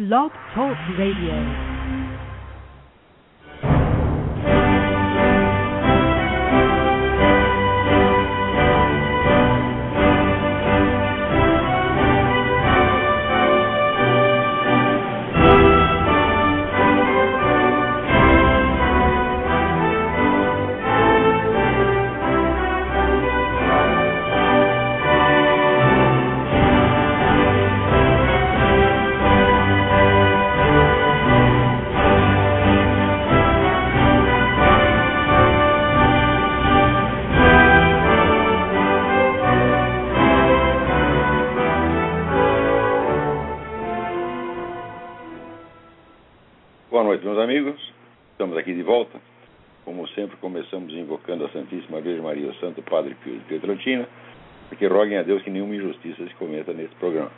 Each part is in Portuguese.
Blog Talk Radio. Pietrantina, porque roguem a Deus que nenhuma injustiça se cometa nesse programa.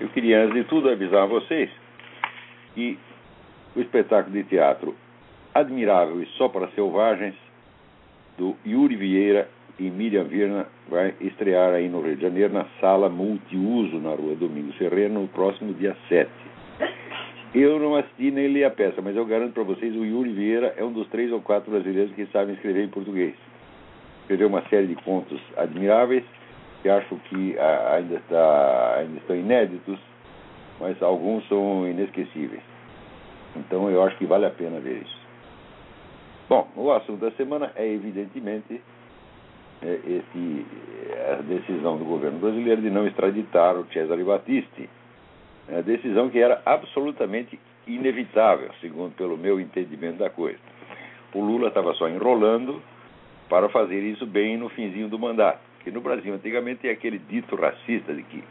Eu queria, antes de tudo, avisar a vocês que o espetáculo de teatro Admirável e Só para Selvagens, do Yuri Vieira e Miriam Virna, vai estrear aí no Rio de Janeiro, na sala multiuso, na rua Domingos Ferreira, no próximo dia 7. Eu não assisti nem li a peça, mas eu garanto para vocês, o Yuri Vieira é um dos três ou quatro brasileiros que sabem escrever em português. Escreveu uma série de contos admiráveis, que acho que ah, ainda, está, ainda estão inéditos, mas alguns são inesquecíveis. Então eu acho que vale a pena ver isso. Bom, o assunto da semana é evidentemente é, esse, a decisão do governo brasileiro de não extraditar o Cesare Battisti. É a decisão que era absolutamente inevitável, segundo pelo meu entendimento da coisa. O Lula estava só enrolando para fazer isso bem no finzinho do mandato. Que no Brasil antigamente tem aquele dito racista de que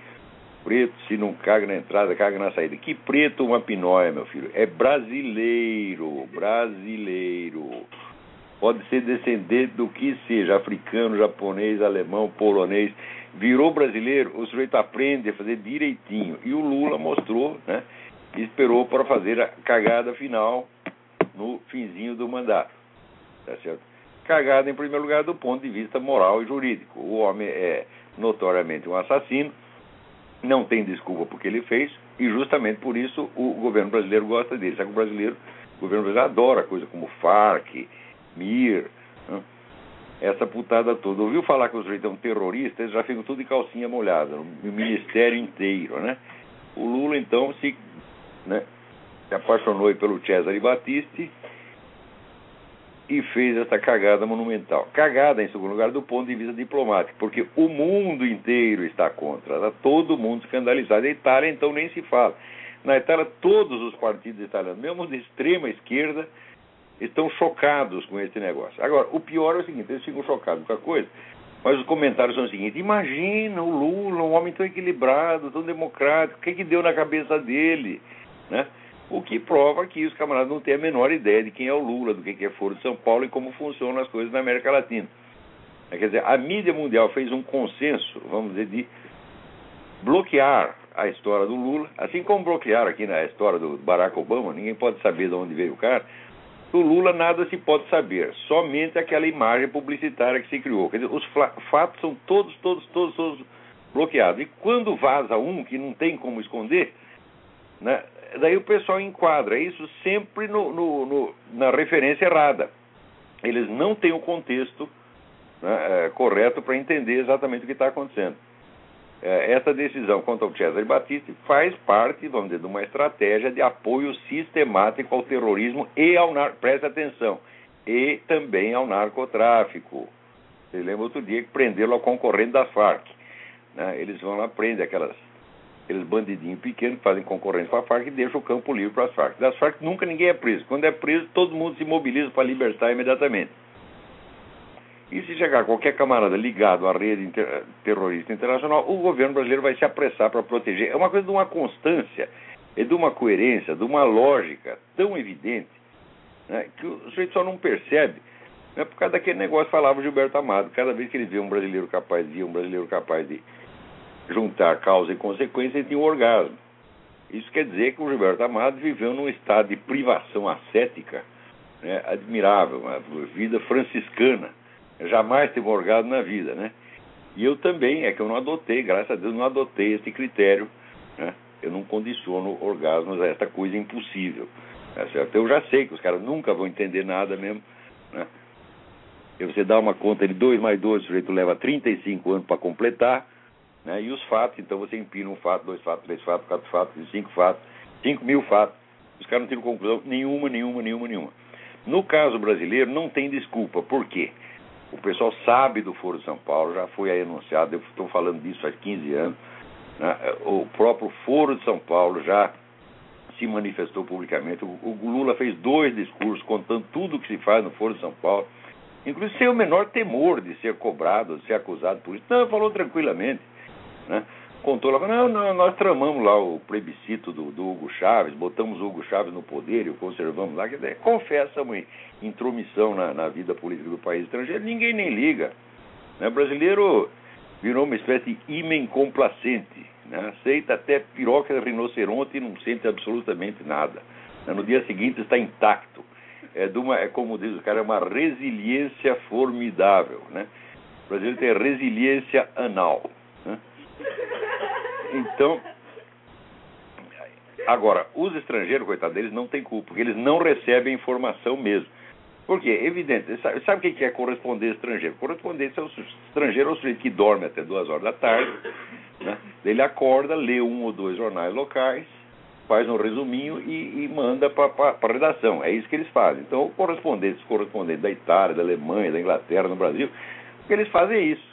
preto se não caga na entrada, caga na saída. Que preto uma pinóia, meu filho. É brasileiro, brasileiro. Pode ser descendente do que seja, africano, japonês, alemão, polonês virou brasileiro, o sujeito aprende a fazer direitinho. E o Lula mostrou, né? Esperou para fazer a cagada final no finzinho do mandato. Tá certo? Cagada, em primeiro lugar, do ponto de vista moral e jurídico. O homem é notoriamente um assassino, não tem desculpa porque ele fez, e justamente por isso o governo brasileiro gosta dele. Sabe que o brasileiro, o governo brasileiro adora coisa como FARC, MIR, né? essa putada toda. Ouviu falar que os sujeito é um terrorista, eles já ficam tudo de calcinha molhada, o ministério inteiro, né? O Lula, então, se, né, se apaixonou pelo Cesare Battisti e fez essa cagada monumental. Cagada, em segundo lugar, do ponto de vista diplomático, porque o mundo inteiro está contra, está todo mundo escandalizado. A Itália, então, nem se fala. Na Itália, todos os partidos italianos, mesmo de extrema esquerda, estão chocados com esse negócio. Agora, o pior é o seguinte: eles ficam chocados com a coisa, mas os comentários são o seguinte: imagina o Lula, um homem tão equilibrado, tão democrático, o que, que deu na cabeça dele? Né? O que prova que os camaradas não têm a menor ideia de quem é o Lula, do que é Foro de São Paulo e como funcionam as coisas na América Latina. Quer dizer, a mídia mundial fez um consenso, vamos dizer, de bloquear a história do Lula, assim como bloquearam aqui na história do Barack Obama, ninguém pode saber de onde veio o cara. Do Lula nada se pode saber, somente aquela imagem publicitária que se criou. Quer dizer, os fatos são todos, todos, todos, todos bloqueados. E quando vaza um que não tem como esconder, né, daí o pessoal enquadra isso sempre no, no, no, na referência errada. Eles não têm o contexto né, é, correto para entender exatamente o que está acontecendo. É, essa decisão contra o Cesare Battisti faz parte, vamos dizer, de uma estratégia de apoio sistemático ao terrorismo e ao nar... preste atenção, e também ao narcotráfico. Você lembra outro dia que prenderam a concorrente das Farc. Né? Eles vão lá, prendem aquelas, aqueles bandidinhos pequenos que fazem concorrência com a Farc e deixam o campo livre para as Farc. Das Farc nunca ninguém é preso. Quando é preso, todo mundo se mobiliza para libertar imediatamente. E se chegar qualquer camarada ligado à rede inter terrorista internacional, o governo brasileiro vai se apressar para proteger. É uma coisa de uma constância, é de uma coerência, de uma lógica tão evidente né, que o sujeito só não percebe. Né, por causa daquele negócio falava Gilberto Amado. Cada vez que ele vê um brasileiro capaz de um brasileiro capaz de juntar causa e consequência, ele tinha um orgasmo. Isso quer dizer que o Gilberto Amado viveu num estado de privação ascética né, admirável, uma vida franciscana jamais teve orgasmo na vida, né? E eu também, é que eu não adotei, graças a Deus, não adotei esse critério, né? eu não condiciono orgasmos a esta coisa impossível. Tá certo? Eu já sei que os caras nunca vão entender nada mesmo. Né? E você dá uma conta de 2 mais 2, o sujeito leva 35 anos para completar. Né? E os fatos, então você empina um fato, dois fatos, três fatos, quatro fatos, cinco fatos, cinco mil fatos. Os caras não tiram conclusão nenhuma, nenhuma, nenhuma, nenhuma. No caso brasileiro, não tem desculpa. Por quê? O pessoal sabe do Foro de São Paulo, já foi aí anunciado, eu estou falando disso faz 15 anos. Né? O próprio Foro de São Paulo já se manifestou publicamente. O, Lula fez dois discursos contando tudo o que se faz no Foro de São Paulo, inclusive sem o menor temor de ser cobrado, de ser acusado por isso. Não, falou tranquilamente. Né? Contou lá, não, não, nós tramamos lá o plebiscito do, do, Hugo Chaves, botamos o Hugo Chaves no poder e o conservamos lá. Quer dizer, confessa uma intromissão na, na, vida política do país estrangeiro, ninguém nem liga. Né? O brasileiro virou uma espécie de imen complacente né? aceita até piroca de rinoceronte e não sente absolutamente nada. Né? No dia seguinte está intacto. É, uma, é como diz o cara, é uma resiliência formidável. Né? O Brasil tem resiliência anal. Então, agora, os estrangeiros, coitados deles, não têm culpa, porque eles não recebem informação mesmo. Porque, evidente, sabe, sabe o que é correspondência estrangeiro? Correspondência é o estrangeiro é o sujeito que dorme até duas horas da tarde, né? Ele acorda, lê um ou dois jornais locais, faz um resuminho e, e manda para a redação. É isso que eles fazem. Então, correspondentes, correspondentes da Itália, da Alemanha, da Inglaterra, no Brasil, o que eles fazem é isso.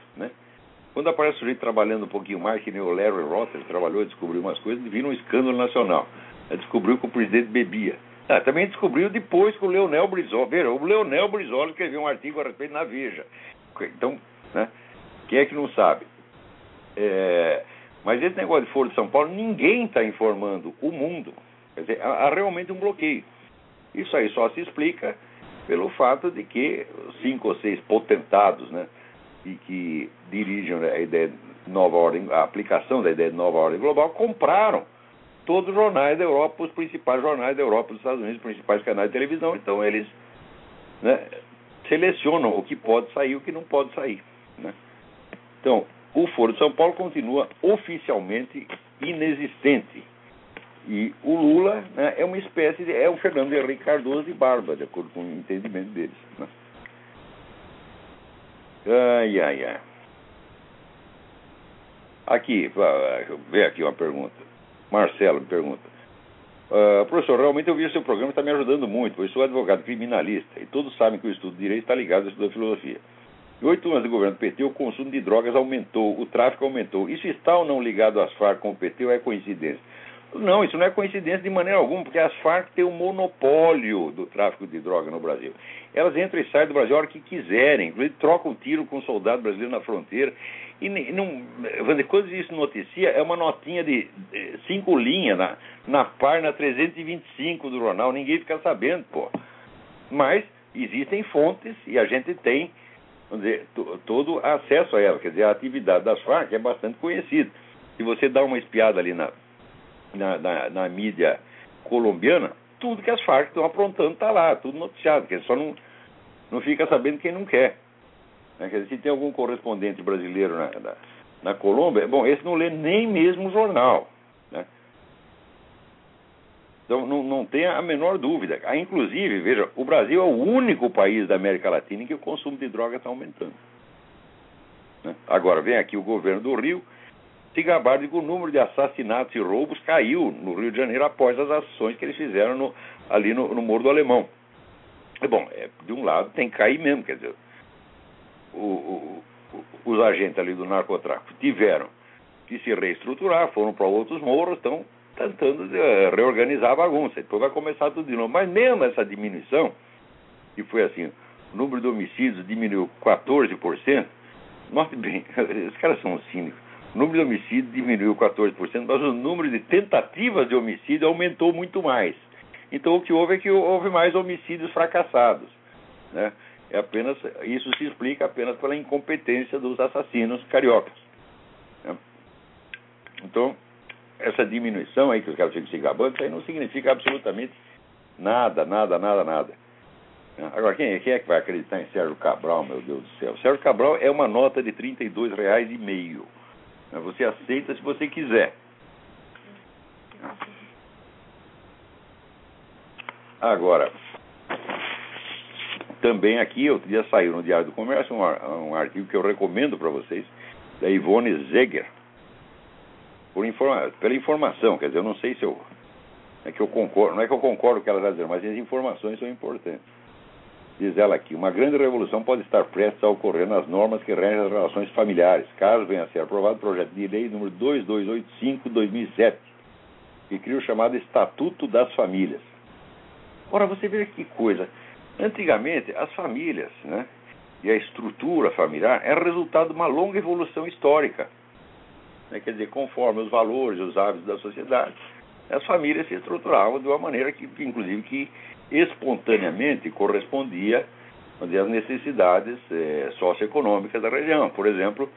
Quando aparece o sujeito trabalhando um pouquinho mais, que nem o Larry Rotter trabalhou, descobriu umas coisas, vira um escândalo nacional. Descobriu que o presidente bebia. Ah, também descobriu depois que o Leonel Brizola. Veja, o Leonel Brizola escreveu um artigo a respeito na Veja. Então, né, quem é que não sabe? É, mas esse negócio de Foro de São Paulo, ninguém está informando o mundo. Quer dizer, há, há, realmente um bloqueio. Isso aí só se explica pelo fato de que cinco ou seis potentados, né, e que dirigem a ideia de nova ordem, a aplicação da ideia de nova ordem global, compraram todos os jornais da Europa, os principais jornais da Europa, dos Estados Unidos, os principais canais de televisão. Então eles né, selecionam o que pode sair e o que não pode sair. Né? Então, o Foro de São Paulo continua oficialmente inexistente. E o Lula né, é uma espécie de. é o Fernando Henrique Cardoso de barba, de acordo com o entendimento deles. Né? Ai, ai, ai. Aqui, ver aqui uma pergunta. Marcelo me pergunta. Uh, professor, realmente eu vi seu programa está me ajudando muito, pois sou advogado criminalista e todos sabem que o estudo de direito está ligado ao estudo da filosofia. Em oito anos de governo do PT, o consumo de drogas aumentou, o tráfico aumentou. Isso está ou não ligado às Farc com o PT ou é coincidência? Não, isso não é coincidência de maneira alguma, porque as Farc têm o monopólio do tráfico de droga no Brasil. Elas entram e saem do Brasil a hora que quiserem, inclusive trocam tiro com um soldado brasileiro na fronteira. E não, quando isso noticia, é uma notinha de cinco linhas na, na página 325 do jornal, ninguém fica sabendo, pô. Mas existem fontes e a gente tem dizer, todo acesso a ela. Quer dizer, a atividade das Farc é bastante conhecida. Se você dá uma espiada ali na, na, na, na mídia colombiana, tudo que as Farc estão aprontando está lá, tudo noticiado. Dizer, só não, não fica sabendo quem não quer. Né? Quer dizer, se tem algum correspondente brasileiro na, na, na Colômbia, bom, esse não lê nem mesmo o jornal. Então não, não tenha a menor dúvida. Ah, inclusive, veja, o Brasil é o único país da América Latina em que o consumo de droga está aumentando. Né? Agora vem aqui o governo do Rio se gabar de que o número de assassinatos e roubos caiu no Rio de Janeiro após as ações que eles fizeram no, ali no, no Morro do Alemão. E, bom, é, de um lado tem que cair mesmo, quer dizer, o, o, os agentes ali do narcotráfico tiveram que se reestruturar, foram para outros morros, estão tentando uh, reorganizar a bagunça. Depois vai começar tudo de novo. Mas mesmo essa diminuição, que foi assim, o número de homicídios diminuiu 14%, note bem, os caras são cínicos. O número de homicídios diminuiu 14%, mas o número de tentativas de homicídio aumentou muito mais. Então o que houve é que houve mais homicídios fracassados. Né? É apenas, isso se explica apenas pela incompetência dos assassinos cariocas. Né? Então, essa diminuição aí que os caras ficam se gabando, isso aí não significa absolutamente nada, nada, nada, nada. Agora, quem, quem é que vai acreditar em Sérgio Cabral, meu Deus do céu? Sérgio Cabral é uma nota de R$ reais e meio. Você aceita se você quiser. Agora, também aqui, outro dia saiu no Diário do Comércio um, um artigo que eu recomendo para vocês, da Ivone Zeger, por informa pela informação, quer dizer, eu não sei se eu. É que eu concordo, não é que eu concordo com o que ela está dizendo, mas as informações são importantes. Diz ela aqui: uma grande revolução pode estar prestes a ocorrer nas normas que regem as relações familiares, caso venha a ser aprovado o projeto de lei número 2285-2007, que cria o chamado Estatuto das Famílias. Ora, você vê que coisa. Antigamente, as famílias né, e a estrutura familiar era resultado de uma longa evolução histórica. Né, quer dizer, conforme os valores e os hábitos da sociedade, as famílias se estruturavam de uma maneira que, inclusive, que espontaneamente correspondia às necessidades eh, socioeconômicas da região. Por exemplo,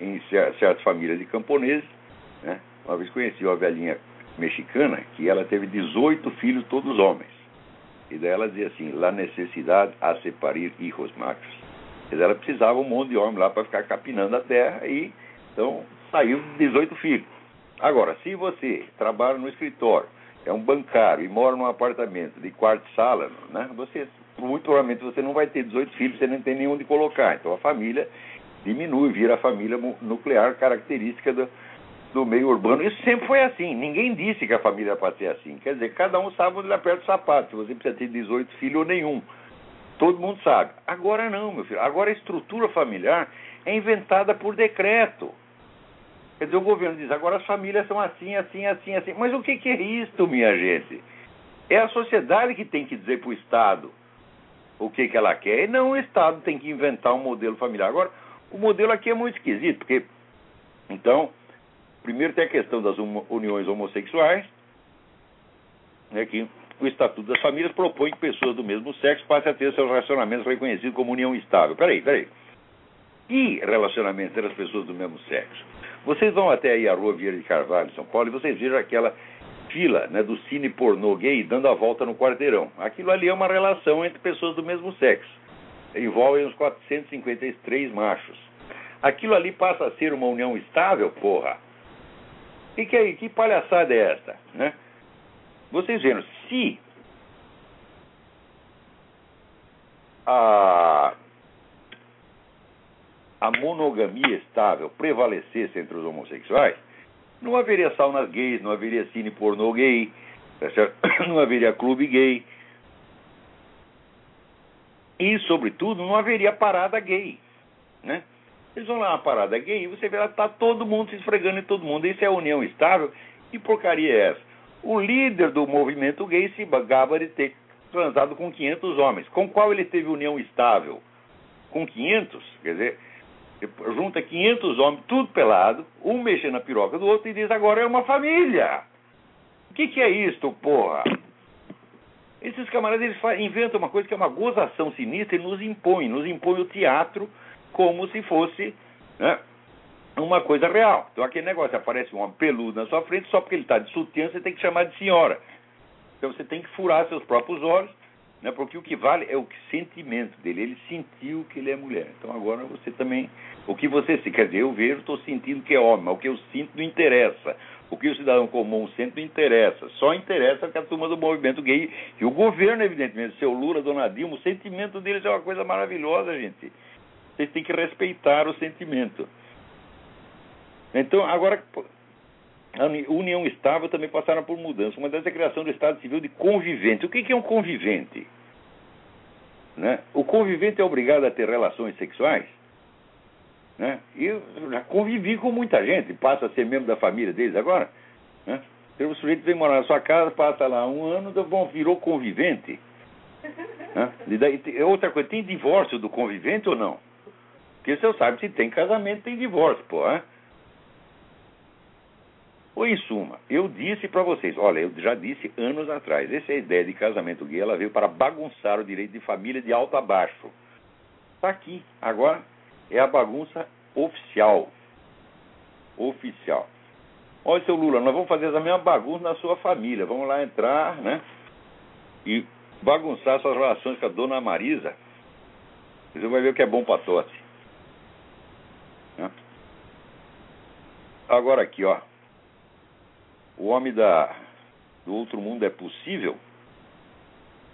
em certas famílias de camponeses, né, uma vez conheci uma velhinha mexicana que ela teve 18 filhos, todos homens. E daí ela dizia assim: La necessidade a separar hijos machos. Quer ela precisava um monte de homem lá para ficar capinando a terra e então saiu 18 filhos. Agora, se você trabalha no escritório, é um bancário e mora num apartamento de quarto e sala, né, você, muito provavelmente você não vai ter 18 filhos, você não tem nenhum de colocar. Então a família diminui, vira a família nuclear característica do, do meio urbano. Isso sempre foi assim. Ninguém disse que a família pode ser assim. Quer dizer, cada um sabe onde ele aperta o sapato. Se você precisa ter 18 filhos ou nenhum. Todo mundo sabe. Agora não, meu filho. Agora a estrutura familiar é inventada por decreto. Quer dizer, o governo diz, agora as famílias são assim, assim, assim, assim. Mas o que, que é isto, minha gente? É a sociedade que tem que dizer para o Estado o que, que ela quer, e não o Estado tem que inventar um modelo familiar. Agora, o modelo aqui é muito esquisito, porque, então, Primeiro tem a questão das uniões homossexuais, né, que o Estatuto das Famílias propõe que pessoas do mesmo sexo passem a ter seus relacionamentos reconhecidos como união estável. Peraí, peraí. Que relacionamento entre as pessoas do mesmo sexo? Vocês vão até aí a Rua Vieira de Carvalho, São Paulo, e vocês viram aquela fila né, do cine pornô gay dando a volta no quarteirão. Aquilo ali é uma relação entre pessoas do mesmo sexo. Envolve uns 453 machos. Aquilo ali passa a ser uma união estável, porra. Que, que, que palhaçada é esta? Né? Vocês viram, se a, a monogamia estável prevalecesse entre os homossexuais, não haveria saunas gays, não haveria cine pornô gay, tá não haveria clube gay. E, sobretudo, não haveria parada gay. Né? Eles vão lá na parada gay e você vê lá, tá todo mundo se esfregando em todo mundo. Isso é união estável. Que porcaria é essa? O líder do movimento gay se gaba de ter transado com 500 homens. Com qual ele teve união estável? Com 500? Quer dizer, junta 500 homens, tudo pelado, um mexendo na piroca do outro e diz: agora é uma família. O que, que é isto, porra? Esses camaradas eles inventam uma coisa que é uma gozação sinistra e nos impõe, nos impõe o teatro como se fosse né, uma coisa real. Então aquele negócio, aparece um homem peludo na sua frente, só porque ele está de sutiã, você tem que chamar de senhora. Então você tem que furar seus próprios olhos, né, porque o que vale é o sentimento dele. Ele sentiu que ele é mulher. Então agora você também. O que você se quer dizer, eu vejo, estou sentindo que é homem, mas o que eu sinto não interessa. O que o cidadão comum sente não interessa. Só interessa que a turma do movimento gay e o governo, evidentemente, seu Lula, Dona Dilma, o sentimento deles é uma coisa maravilhosa, gente. Vocês têm que respeitar o sentimento. Então, agora, a união estável também passaram por mudança. Uma delas é a criação do Estado Civil de convivente. O que é um convivente? Né? O convivente é obrigado a ter relações sexuais? Né? Eu já convivi com muita gente, passa a ser membro da família deles agora. Né? Então, o sujeito vem morar na sua casa, passa lá um ano, bom, virou convivente. Né? E daí, outra coisa, tem divórcio do convivente ou não? Porque você sabe se tem casamento, tem divórcio, pô. Hein? Ou em suma, eu disse para vocês, olha, eu já disse anos atrás, essa é ideia de casamento gay, ela veio para bagunçar o direito de família de alto a baixo. Está aqui, agora é a bagunça oficial. Oficial. Olha, seu Lula, nós vamos fazer essa mesma bagunça na sua família. Vamos lá entrar, né? E bagunçar suas relações com a dona Marisa. Você vai ver o que é bom para tosse. Agora aqui, ó. O homem da, do outro mundo é possível,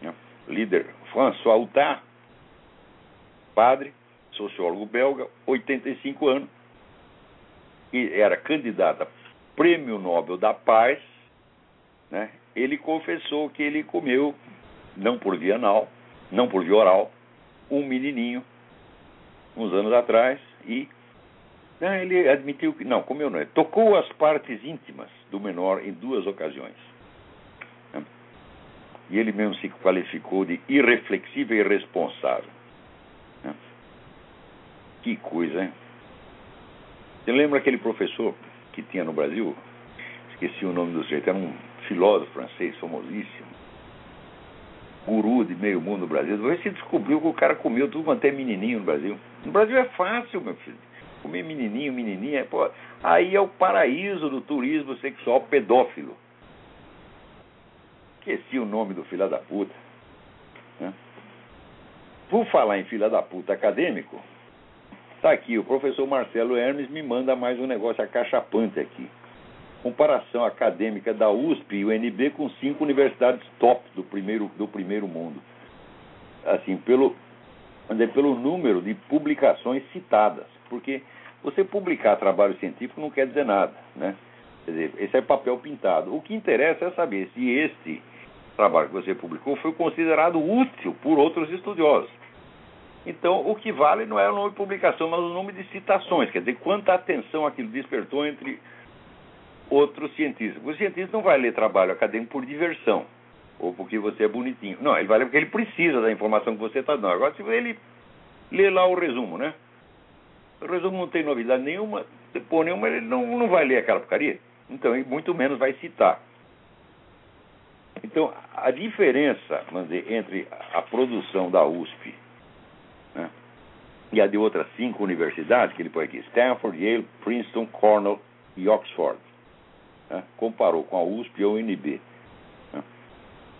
né? líder François Huttard, padre, sociólogo belga, 85 anos, e era candidato a Prêmio Nobel da Paz, né? ele confessou que ele comeu, não por via anal, não por via oral, um menininho, uns anos atrás, e ele admitiu que, não, comeu não, tocou as partes íntimas do menor em duas ocasiões. E ele mesmo se qualificou de irreflexível e irresponsável. Que coisa, hein? Você lembra aquele professor que tinha no Brasil? Esqueci o nome do sujeito, era um filósofo francês famosíssimo, guru de meio mundo no Brasil. Depois se descobriu que o cara comeu tudo quanto é menininho no Brasil. No Brasil é fácil, meu filho. Comer menininho, menininha, pô, aí é o paraíso do turismo sexual pedófilo. Esqueci o nome do filho da puta. Né? Por falar em filha da puta acadêmico, tá aqui, o professor Marcelo Hermes me manda mais um negócio acachapante aqui. Comparação acadêmica da USP e UNB com cinco universidades top do primeiro, do primeiro mundo. Assim, pelo, pelo número de publicações citadas porque você publicar trabalho científico não quer dizer nada, né? Quer dizer, esse é papel pintado. O que interessa é saber se este trabalho que você publicou foi considerado útil por outros estudiosos. Então, o que vale não é o nome de publicação, mas o nome de citações, quer dizer, quanta atenção aquilo despertou entre outros cientistas. O cientista não vai ler trabalho acadêmico por diversão, ou porque você é bonitinho. Não, ele vai ler porque ele precisa da informação que você está dando. Agora, se ele lê lá o resumo, né? O resumo não tem novidade nenhuma, por nenhuma, ele não, não vai ler aquela porcaria. Então, e muito menos vai citar. Então, a diferença dizer, entre a produção da USP né, e a de outras cinco universidades, que ele põe aqui, Stanford, Yale, Princeton, Cornell e Oxford, né, comparou com a USP e a UNB.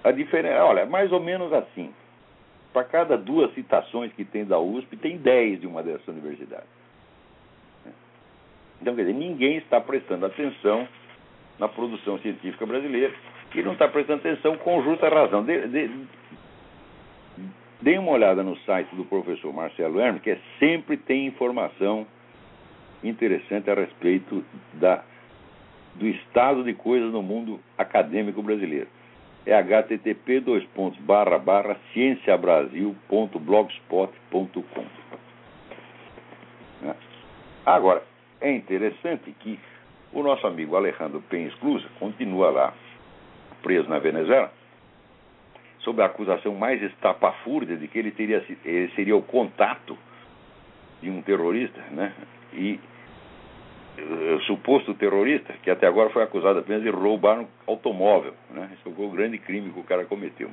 A diferença, olha, mais ou menos assim. Para cada duas citações que tem da USP, tem dez de uma dessas universidades. Então, quer dizer, ninguém está prestando atenção na produção científica brasileira e não está prestando atenção com justa razão. Dê, dê, dê uma olhada no site do professor Marcelo Hermes, que é, sempre tem informação interessante a respeito da, do estado de coisas no mundo acadêmico brasileiro. É http dois pontos, barra, barra, cienciabrasil.blogspot.com. Né? Agora, é interessante que o nosso amigo Alejandro Penha Clusa continua lá preso na Venezuela sob a acusação mais estapafúrdia de que ele, teria, ele seria o contato de um terrorista, né? E suposto terrorista, que até agora foi acusado apenas de roubar um automóvel, né? Esse foi o grande crime que o cara cometeu.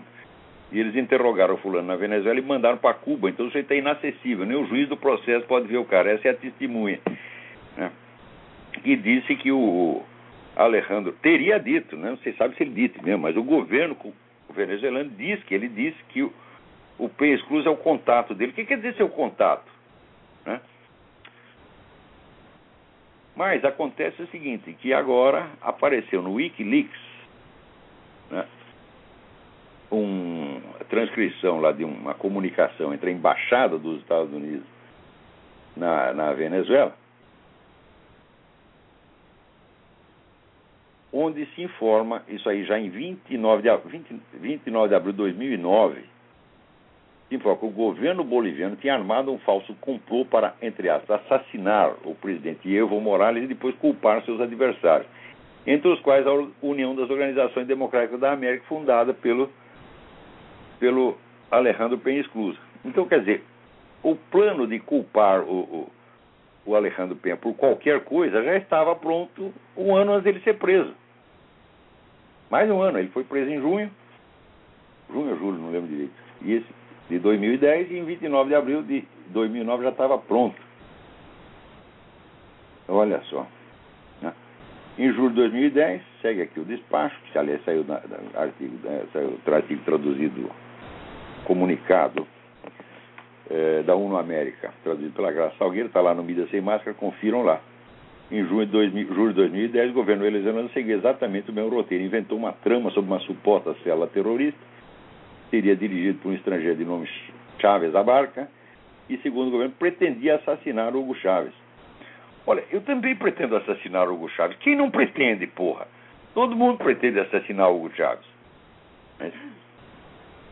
E eles interrogaram o fulano na Venezuela e mandaram para Cuba. Então isso aí está inacessível. Nem o juiz do processo pode ver o cara. Essa é a testemunha né, e disse que o Alejandro teria dito, né, não sei sabe se ele disse mesmo, mas o governo o venezuelano diz que ele disse que o, o Pérez Cruz é o contato dele. O que quer dizer ser o contato? Né? Mas acontece o seguinte, que agora apareceu no Wikileaks né, uma transcrição lá de uma comunicação entre a embaixada dos Estados Unidos na, na Venezuela onde se informa, isso aí já em 29 de, 20, 29 de abril de 2009, se informa que o governo boliviano tinha armado um falso complô para, entre aspas, assassinar o presidente Evo Morales e depois culpar seus adversários, entre os quais a União das Organizações Democráticas da América, fundada pelo, pelo Alejandro Penha Esclusa. Então, quer dizer, o plano de culpar o, o, o Alejandro Penha por qualquer coisa já estava pronto um ano antes dele ser preso. Mais um ano, ele foi preso em junho, junho ou julho, não lembro direito. E esse de 2010 e em 29 de abril de 2009 já estava pronto. Olha só. Né? Em julho de 2010, segue aqui o despacho, que aliás saiu, na, artigo, né, saiu artigo traduzido, comunicado é, da UNO América, traduzido pela Graça Salgueiro, está lá no Mídia Sem Máscara, confiram lá. em junho de, 2000, julho de 2010, o governo venezuelano seguiu exatamente o mesmo roteiro. Inventou uma trama sobre uma suposta célula terrorista, seria dirigido por um estrangeiro de nome Chávez Abarca, e, segundo o governo, pretendia assassinar Hugo Chávez. Olha, eu também pretendo assassinar Hugo Chávez. Quem não pretende, porra? Todo mundo pretende assassinar Hugo Chávez. Mas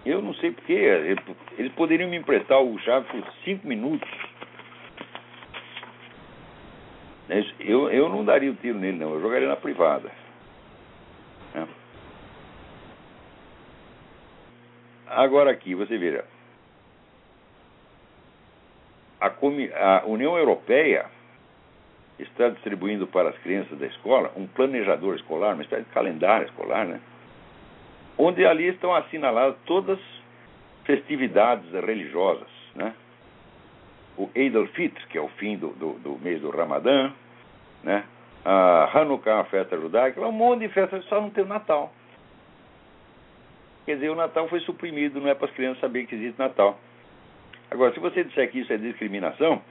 eu não sei porquê. Eles poderiam me emprestar Hugo Chávez por cinco minutos. Eu, eu não daria o tiro nele, não. Eu jogaria na privada. É. Agora aqui, você veja. A, a União Europeia está distribuindo para as crianças da escola um planejador escolar, uma espécie de calendário escolar, né? onde ali estão assinaladas todas as festividades religiosas, né? o Eid al-Fitr, que é o fim do, do, do, mês do Ramadã, né? a Hanukkah, a festa judaica, um monte de festas, só não tem o Natal. Quer dizer, o Natal foi suprimido, não é para as crianças saberem que existe Natal. Agora, se você disser que isso é discriminação,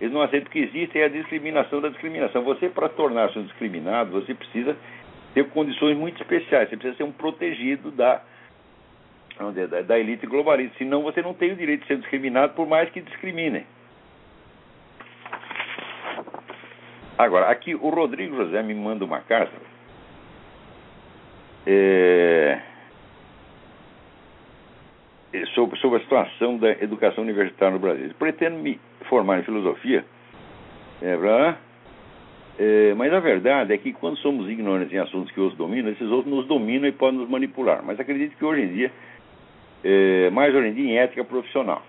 eles não aceitam que existe a discriminação da discriminação. Você, para tornar-se um discriminado, você precisa ter condições muito especiais. Você precisa ser um protegido da, da, da elite globalista. Senão você não tem o direito de ser discriminado, por mais que discriminem. Agora, aqui o Rodrigo José me manda uma carta. É, sobre, sobre a situação da educação universitária no Brasil. Ele pretende me formar em filosofia, é, pra, é, mas a verdade é que quando somos ignorantes em assuntos que outros dominam, esses outros nos dominam e podem nos manipular. Mas acredito que hoje em dia, é, mais hoje em dia, em ética profissional.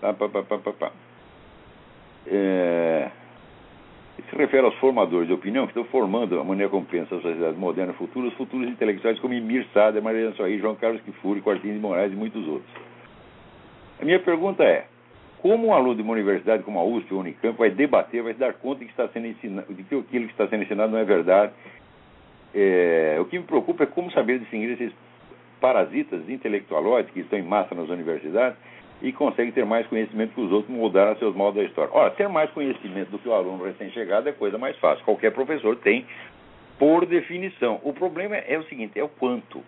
Tá, pá, pá, pá, pá, É, se refere aos formadores de opinião que estão formando a maneira como pensa a sociedade moderna futura, os futuros intelectuais como Emir Sader, Mariana Soaí, João Carlos Kifuri, Quartinho de Moraes e muitos outros. A minha pergunta é, como um aluno de uma universidade como a USP ou a Unicamp vai debater, vai se dar conta de que, está sendo ensinado, de que aquilo que está sendo ensinado não é verdade? É, o que me preocupa é como saber distinguir esses parasitas intelectualóides que estão em massa nas universidades e conseguem ter mais conhecimento que os outros mudar seus modos da história. Ora, ter mais conhecimento do que o aluno recém-chegado é coisa mais fácil. Qualquer professor tem, por definição. O problema é o seguinte: é o quanto.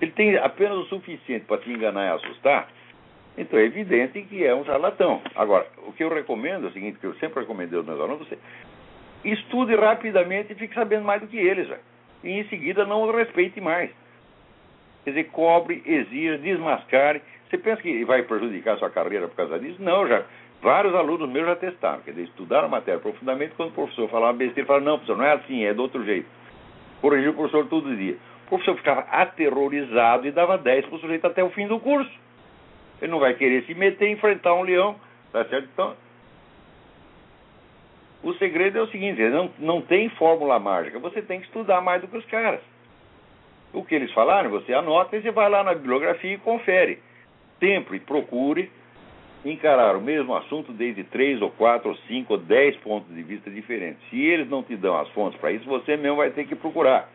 Ele tem apenas o suficiente para te enganar e assustar, então é evidente que é um charlatão. Agora, o que eu recomendo é o seguinte, que eu sempre recomendei aos meus alunos, você estude rapidamente e fique sabendo mais do que eles, e em seguida não o respeite mais. Quer dizer, cobre, exija, desmascare. Você pensa que vai prejudicar a sua carreira por causa disso? Não, já. Vários alunos meus já testaram, quer dizer, estudaram a matéria profundamente, quando o professor falava besteira, ele falava, não, professor, não é assim, é do outro jeito. Corrigiu o professor todo dia. O professor ficava aterrorizado e dava 10 para o sujeito até o fim do curso. Ele não vai querer se meter e enfrentar um leão, tá certo? Então, o segredo é o seguinte, não, não tem fórmula mágica, você tem que estudar mais do que os caras. O que eles falaram, você anota e você vai lá na bibliografia e confere. Sempre procure encarar o mesmo assunto desde três ou quatro ou cinco ou dez pontos de vista diferentes. Se eles não te dão as fontes para isso, você mesmo vai ter que procurar.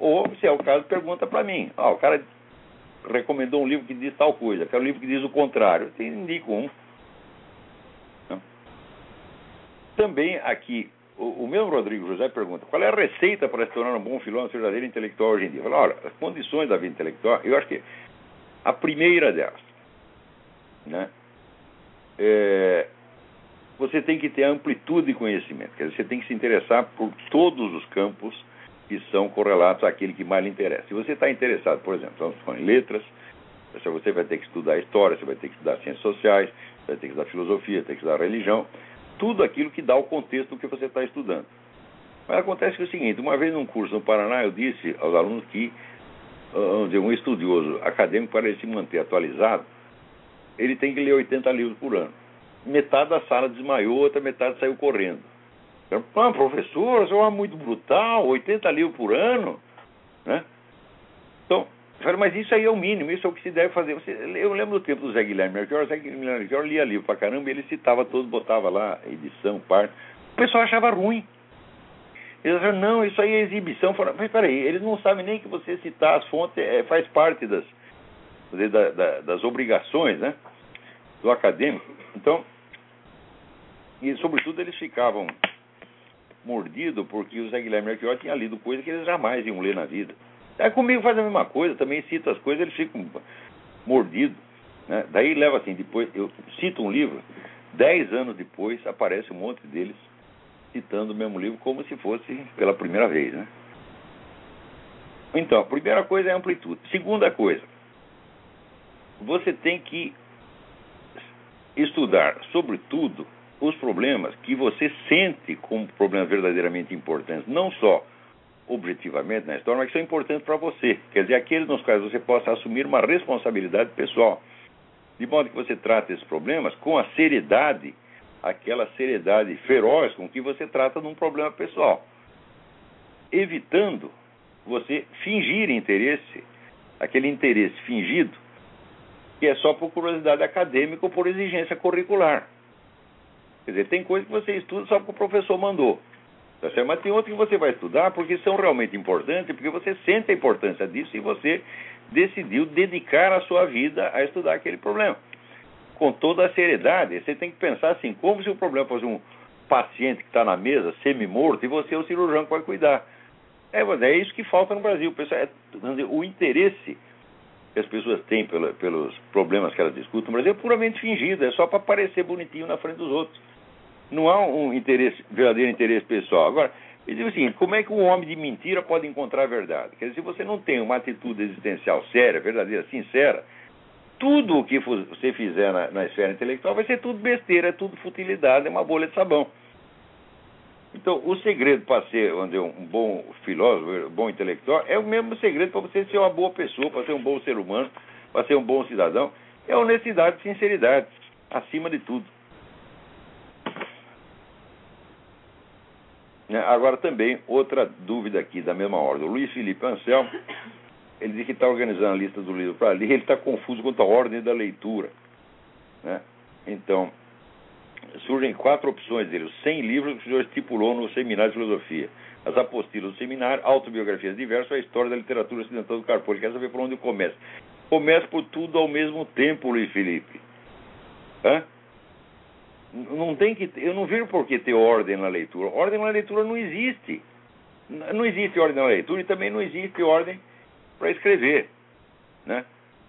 Ou, se é o caso, pergunta para mim. Ah, o cara recomendou um livro que diz tal coisa, quero um livro que diz o contrário. Eu indico um. Também aqui, o, o meu Rodrigo José pergunta: qual é a receita para se tornar um bom filósofo verdadeiro intelectual hoje em dia? Eu falo, olha, as condições da vida intelectual, eu acho que a primeira delas, né, é, você tem que ter amplitude de conhecimento, quer dizer, você tem que se interessar por todos os campos que são correlatos àquele que mais lhe interessa. Se você está interessado, por exemplo, em letras, você vai ter que estudar história, você vai ter que estudar ciências sociais, você vai ter que estudar filosofia, tem que estudar religião, tudo aquilo que dá o contexto do que você está estudando. Mas acontece que é o seguinte, uma vez num curso no Paraná, eu disse aos alunos que dizer, um estudioso acadêmico, para ele se manter atualizado, ele tem que ler 80 livros por ano. Metade da sala desmaiou, outra metade saiu correndo. Ah, professor, isso é muito brutal, 80 livros por ano. Né? Então, eu falei, mas isso aí é o mínimo, isso é o que se deve fazer. Você, eu lembro do tempo do Zé Guilherme Melchior, o Zé Guilherme Melchior lia livro pra caramba, ele citava todos, botava lá, edição, parte. O pessoal achava ruim. Eles falaram, não, isso aí é exibição. Falaram, mas peraí, eles não sabem nem que você citar as fontes é, faz parte das, da, da, das obrigações né, do acadêmico. Então, e sobretudo eles ficavam mordido porque o Zé Guilherme Arquiol tinha lido coisas que eles jamais iam ler na vida. Aí comigo faz a mesma coisa, também cito as coisas, eles ficam mordidos. Né? Daí leva assim, depois eu cito um livro, dez anos depois aparece um monte deles citando o mesmo livro como se fosse pela primeira vez. Né? Então, a primeira coisa é amplitude. Segunda coisa, você tem que estudar, sobretudo, os problemas que você sente como problemas verdadeiramente importantes, não só objetivamente na história, mas que são importantes para você. Quer dizer, aqueles nos quais você possa assumir uma responsabilidade pessoal. De modo que você trate esses problemas com a seriedade, aquela seriedade feroz com que você trata de um problema pessoal. Evitando você fingir interesse, aquele interesse fingido, que é só por curiosidade acadêmica ou por exigência curricular. Quer dizer, tem coisa que você estuda só porque o professor mandou. Tá certo? Mas tem outras que você vai estudar porque são realmente importantes, porque você sente a importância disso e você decidiu dedicar a sua vida a estudar aquele problema. Com toda a seriedade, você tem que pensar assim, como se o problema fosse um paciente que está na mesa, semi-morto, e você é o cirurgião que vai cuidar. É, é isso que falta no Brasil. Pessoal, é, o interesse que as pessoas têm pela, pelos problemas que elas discutem no Brasil é puramente fingido, é só para parecer bonitinho na frente dos outros. Não há um interesse, verdadeiro interesse pessoal. Agora, eu digo assim, como é que um homem de mentira pode encontrar a verdade? Quer dizer, se você não tem uma atitude existencial séria, verdadeira, sincera, tudo o que você fizer na, na esfera intelectual vai ser tudo besteira, é tudo futilidade, é uma bolha de sabão. Então, o segredo para ser dizer, um bom filósofo, um bom intelectual, é o mesmo segredo para você ser uma boa pessoa, para ser um bom ser humano, para ser um bom cidadão. É honestidade e sinceridade, acima de tudo. Né? Agora também, outra dúvida aqui da mesma ordem. O Luiz Felipe Anselmo, ele diz que está organizando a lista do livro para ler, ele está confuso quanto à ordem da leitura. Né? Então, surgem quatro opções dele. Os 100 livros que o senhor estipulou no seminário de filosofia. As apostilas do seminário, autobiografias diversas, a história da literatura ocidental do Carpo. Ele quer saber por onde eu começo. Começa por tudo ao mesmo tempo, Luiz Felipe. Hã? Não tem que, eu não vejo por que ter ordem na leitura. Ordem na leitura não existe. Não existe ordem na leitura e também não existe ordem para escrever. Né?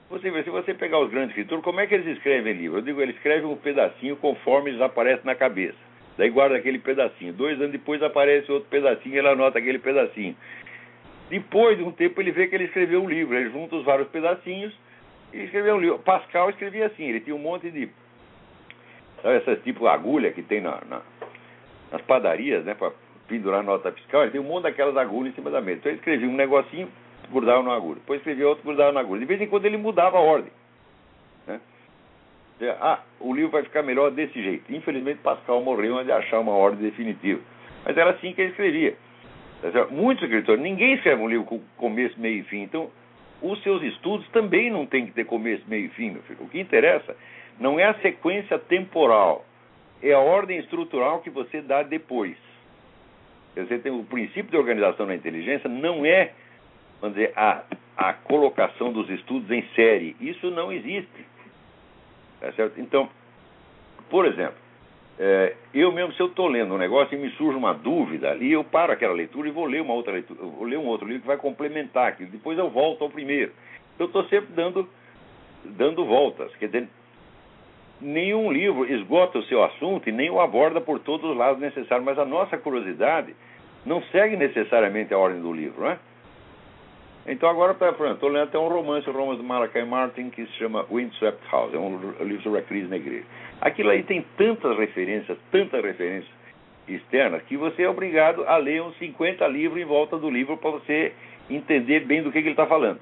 Você vê, se você pegar os grandes escritores, como é que eles escrevem livro? Eu digo, eles escrevem um pedacinho conforme eles aparecem na cabeça. Daí guarda aquele pedacinho. Dois anos depois aparece outro pedacinho e ele anota aquele pedacinho. Depois de um tempo ele vê que ele escreveu um livro. Ele junta os vários pedacinhos e escreveu um livro. Pascal escrevia assim, ele tinha um monte de Sabe essas tipo agulha que tem na, na, nas padarias, né? Para pendurar nota fiscal, ele tem um monte daquelas agulhas em cima da mesa. Então ele escrevia um negocinho, grudava na agulha. Depois escrevia outro, grudava na agulha. De vez em quando ele mudava a ordem. Né? Ah, o livro vai ficar melhor desse jeito. Infelizmente Pascal morreu antes de achar uma ordem definitiva. Mas era assim que ele escrevia. Muitos escritores, ninguém escreve um livro com começo, meio e fim. Então, os seus estudos também não têm que ter começo, meio e fim, meu filho. O que interessa não é a sequência temporal, é a ordem estrutural que você dá depois. Você tem o princípio de organização da inteligência não é, vamos dizer, a, a colocação dos estudos em série. Isso não existe. Tá certo? Então, por exemplo, é, eu mesmo, se eu estou lendo um negócio e me surge uma dúvida ali, eu paro aquela leitura e vou ler uma outra leitura, vou ler um outro livro que vai complementar aquilo. Depois eu volto ao primeiro. Eu estou sempre dando, dando voltas. Quer dizer, nenhum livro esgota o seu assunto e nem o aborda por todos os lados necessários, mas a nossa curiosidade não segue necessariamente a ordem do livro, não é? Então agora, estou lendo até um romance, o romance do Malachi Martin, que se chama Windswept House, é um livro sobre a crise na igreja. Aquilo aí tem tantas referências, tantas referências externas, que você é obrigado a ler uns 50 livros em volta do livro para você entender bem do que, que ele está falando.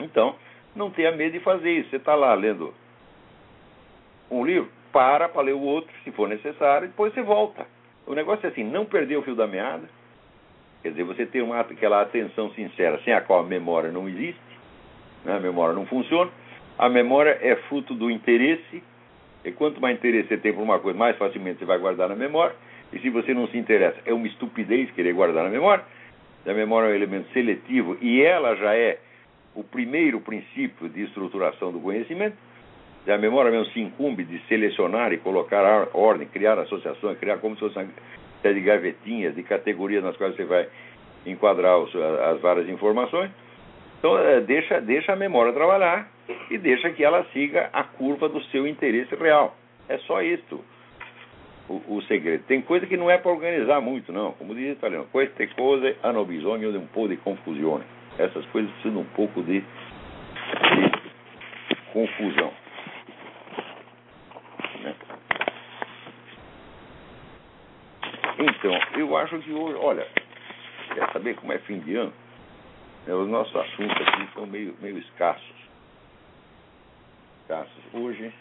Então, não tenha medo de fazer isso. Você está lá lendo um livro, para para ler o outro, se for necessário, e depois você volta. O negócio é assim, não perder o fio da meada, quer dizer, você ter uma, aquela atenção sincera, sem a qual a memória não existe, né? a memória não funciona. A memória é fruto do interesse, e quanto mais interesse você tem por uma coisa, mais facilmente você vai guardar na memória. E se você não se interessa, é uma estupidez querer guardar na memória. A memória é um elemento seletivo e ela já é o primeiro princípio de estruturação do conhecimento a memória mesmo se incumbe de selecionar e colocar ordem, criar associações, criar como se fosse série de gavetinhas, de categorias nas quais você vai enquadrar os, as várias informações. Então, é, deixa, deixa a memória trabalhar e deixa que ela siga a curva do seu interesse real. É só isso o, o segredo. Tem coisa que não é para organizar muito, não. Como diz o italiano, queste cose hanno bisogno di un po' di confusione. Essas coisas precisam um pouco de, de confusão. Né? Então, eu acho que hoje, olha, quer saber como é fim de ano? É, os nossos assuntos aqui são meio, meio escassos. Escassos. Hoje,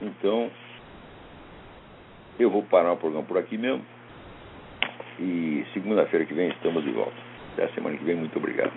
então, eu vou parar o programa por aqui mesmo. E segunda-feira que vem estamos de volta. Até a semana que vem. Muito obrigado.